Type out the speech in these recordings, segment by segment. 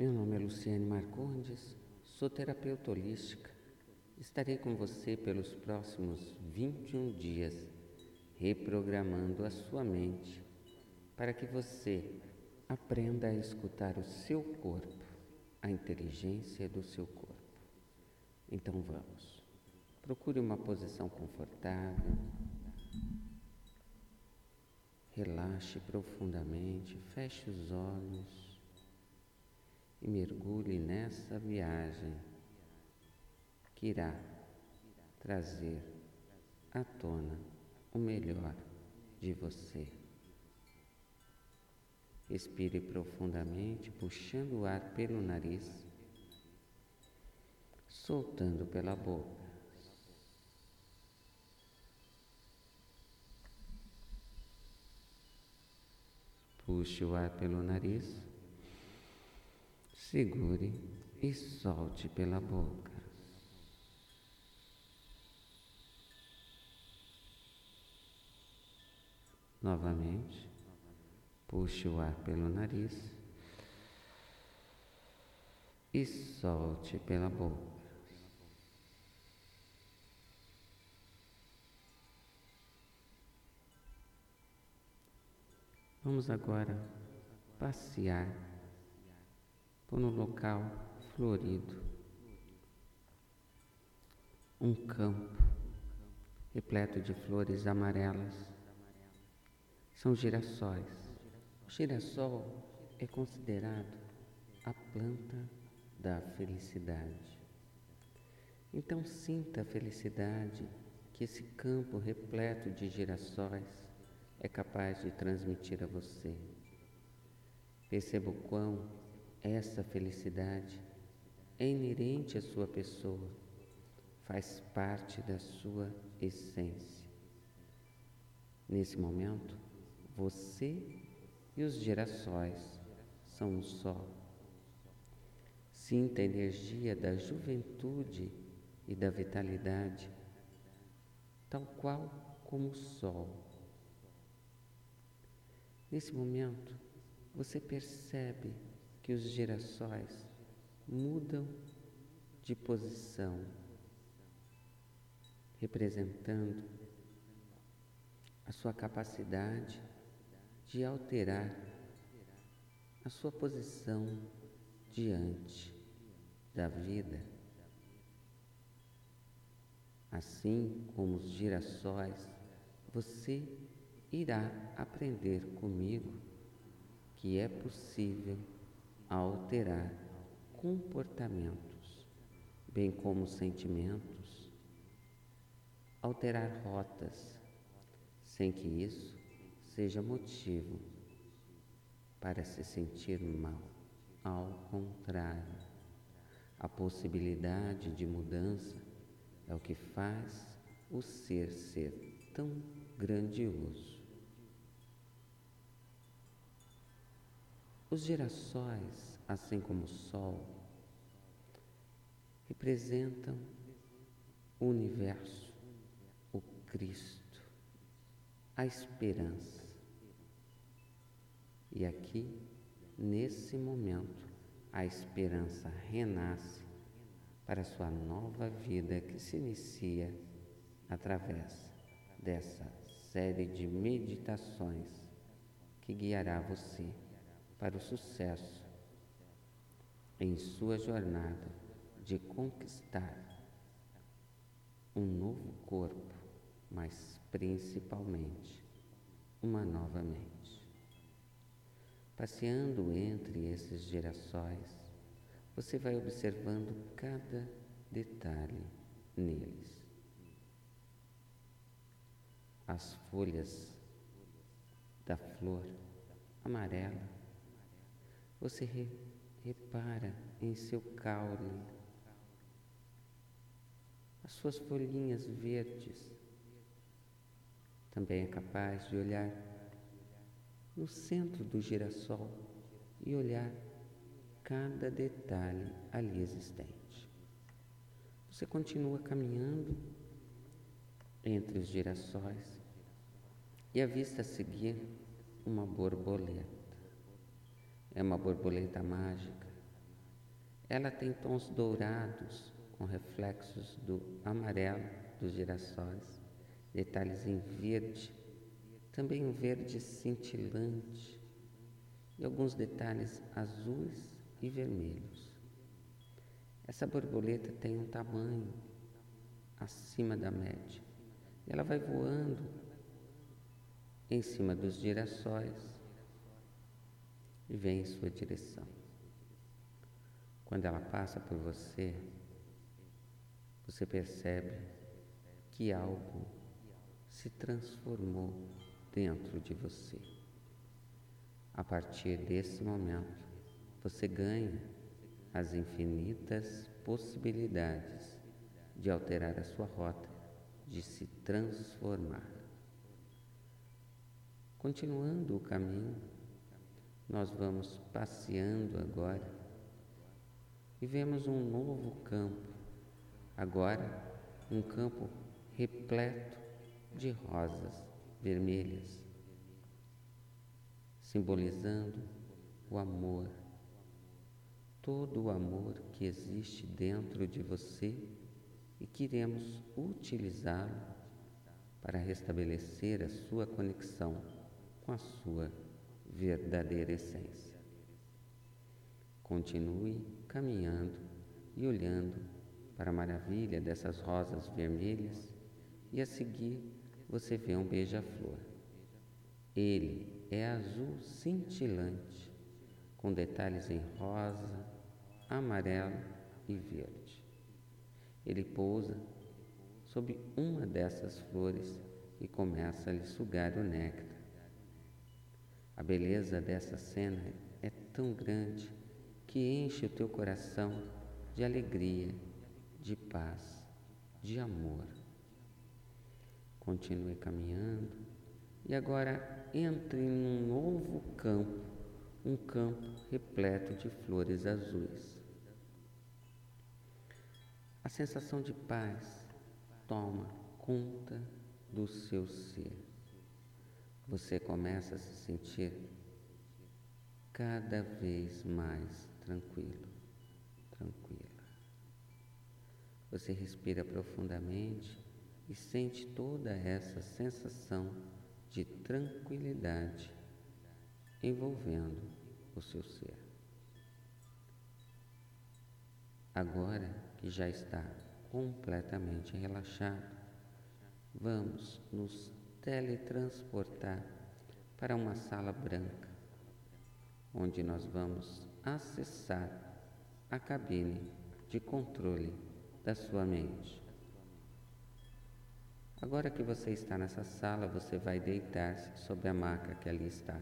Meu nome é Luciane Marcondes, sou terapeuta holística. Estarei com você pelos próximos 21 dias, reprogramando a sua mente para que você aprenda a escutar o seu corpo, a inteligência do seu corpo. Então vamos. Procure uma posição confortável. Relaxe profundamente, feche os olhos e mergulhe nessa viagem que irá trazer à tona o melhor de você. Expire profundamente, puxando o ar pelo nariz, soltando pela boca. Puxe o ar pelo nariz. Segure e solte pela boca. Novamente, puxe o ar pelo nariz e solte pela boca. Vamos agora passear por um local florido, um campo repleto de flores amarelas. São girassóis. O girassol é considerado a planta da felicidade. Então sinta a felicidade que esse campo repleto de girassóis é capaz de transmitir a você. Perceba o quão essa felicidade é inerente à sua pessoa, faz parte da sua essência. Nesse momento, você e os girassóis são um só. Sinta a energia da juventude e da vitalidade, tal qual como o sol. Nesse momento, você percebe que os girassóis mudam de posição, representando a sua capacidade de alterar a sua posição diante da vida. Assim como os girassóis, você irá aprender comigo que é possível alterar comportamentos, bem como sentimentos, alterar rotas, sem que isso seja motivo para se sentir mal. Ao contrário, a possibilidade de mudança é o que faz o ser ser tão grandioso. Os girassóis, assim como o Sol, representam o universo, o Cristo, a esperança. E aqui, nesse momento, a esperança renasce para sua nova vida que se inicia através dessa série de meditações que guiará você para o sucesso em sua jornada de conquistar um novo corpo, mas principalmente uma nova mente. Passeando entre esses girassóis, você vai observando cada detalhe neles. As folhas da flor amarela você re, repara em seu caule, as suas folhinhas verdes. Também é capaz de olhar no centro do girassol e olhar cada detalhe ali existente. Você continua caminhando entre os girassóis e avista a seguir uma borboleta. É uma borboleta mágica, Ela tem tons dourados com reflexos do amarelo dos girassóis, detalhes em verde, também um verde cintilante e alguns detalhes azuis e vermelhos. Essa borboleta tem um tamanho acima da média. Ela vai voando em cima dos girassóis e vem em sua direção. Quando ela passa por você, você percebe que algo se transformou dentro de você. A partir desse momento, você ganha as infinitas possibilidades de alterar a sua rota, de se transformar. Continuando o caminho, nós vamos passeando agora e vemos um novo campo, agora um campo repleto de rosas vermelhas, simbolizando o amor, todo o amor que existe dentro de você e queremos utilizá-lo para restabelecer a sua conexão com a sua verdadeira essência. Continue caminhando e olhando para a maravilha dessas rosas vermelhas e a seguir você vê um beija-flor. Ele é azul cintilante, com detalhes em rosa, amarelo e verde. Ele pousa sob uma dessas flores e começa a lhe sugar o néctar. A beleza dessa cena é tão grande que enche o teu coração de alegria, de paz, de amor. Continue caminhando e agora entre num novo campo, um campo repleto de flores azuis. A sensação de paz toma conta do seu ser você começa a se sentir cada vez mais tranquilo, tranquila. Você respira profundamente e sente toda essa sensação de tranquilidade envolvendo o seu ser. Agora que já está completamente relaxado, vamos nos teletransportar para uma sala branca, onde nós vamos acessar a cabine de controle da sua mente. Agora que você está nessa sala, você vai deitar-se sobre a maca que ali está.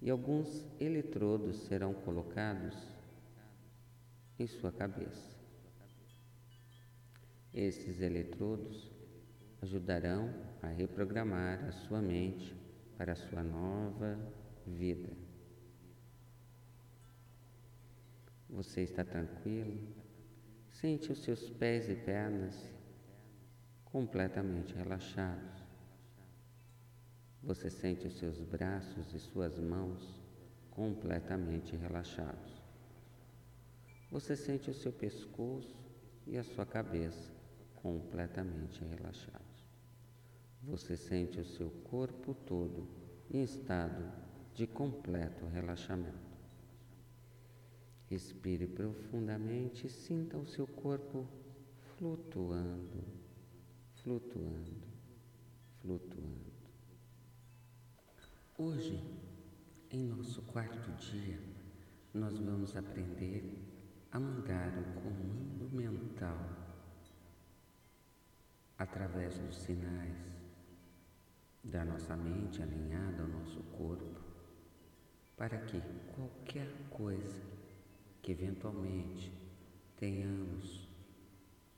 E alguns eletrodos serão colocados em sua cabeça. Esses eletrodos ajudarão a reprogramar a sua mente para a sua nova vida. Você está tranquilo? Sente os seus pés e pernas completamente relaxados. Você sente os seus braços e suas mãos completamente relaxados. Você sente o seu pescoço e a sua cabeça completamente relaxados você sente o seu corpo todo em estado de completo relaxamento. Respire profundamente e sinta o seu corpo flutuando, flutuando, flutuando. Hoje, em nosso quarto dia, nós vamos aprender a mandar o comando mental através dos sinais da nossa mente alinhada ao nosso corpo, para que qualquer coisa que eventualmente tenhamos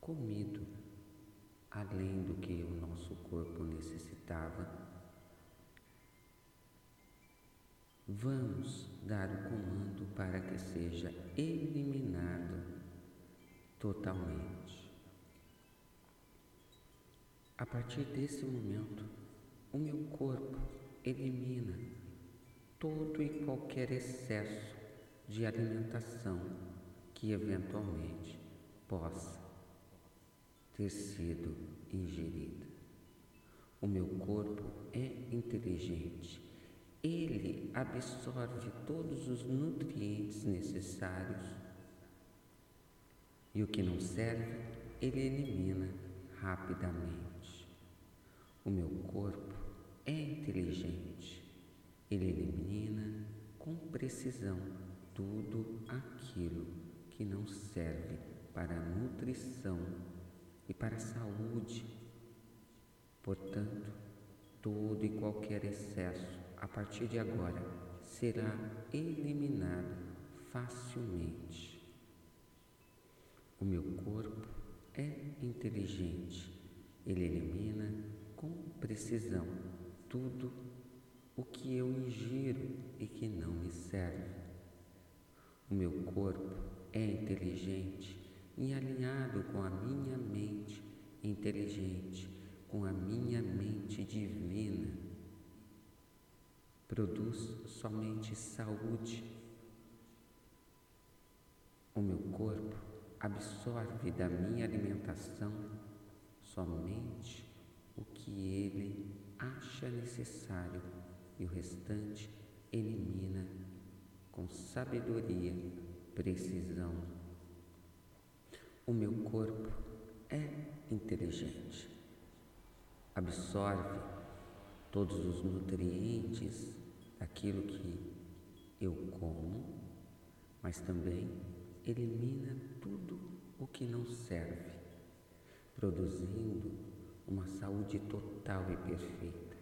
comido além do que o nosso corpo necessitava, vamos dar o comando para que seja eliminado totalmente. A partir desse momento, o meu corpo elimina todo e qualquer excesso de alimentação que eventualmente possa ter sido ingerida. O meu corpo é inteligente. Ele absorve todos os nutrientes necessários e o que não serve, ele elimina rapidamente. O meu corpo é inteligente. Ele elimina com precisão tudo aquilo que não serve para a nutrição e para a saúde. Portanto, todo e qualquer excesso a partir de agora será eliminado facilmente. O meu corpo é inteligente, ele elimina com precisão tudo o que eu ingiro e que não me serve. O meu corpo é inteligente e alinhado com a minha mente inteligente, com a minha mente divina. Produz somente saúde. O meu corpo absorve da minha alimentação somente o que ele acha necessário e o restante elimina com sabedoria, precisão. O meu corpo é inteligente, absorve todos os nutrientes daquilo que eu como, mas também elimina tudo o que não serve, produzindo uma saúde total e perfeita.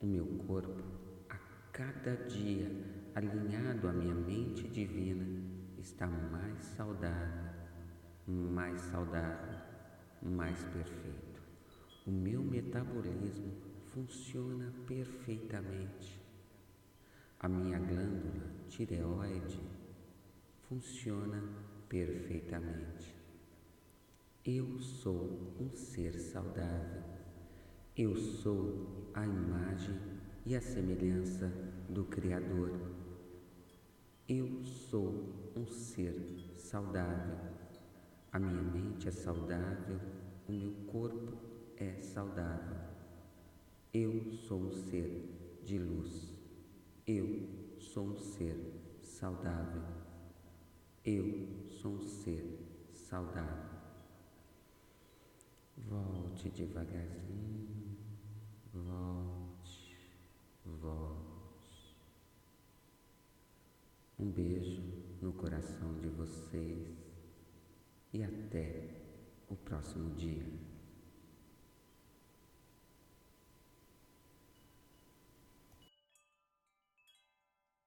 O meu corpo, a cada dia, alinhado à minha mente divina, está mais saudável, mais saudável, mais perfeito. O meu metabolismo funciona perfeitamente. A minha glândula tireoide funciona perfeitamente. Eu sou um ser saudável. Eu sou a imagem e a semelhança do Criador. Eu sou um ser saudável. A minha mente é saudável, o meu corpo é saudável. Eu sou um ser de luz. Eu sou um ser saudável. Eu sou um ser saudável. Volte devagarzinho, volte, volte. Um beijo no coração de vocês e até o próximo dia.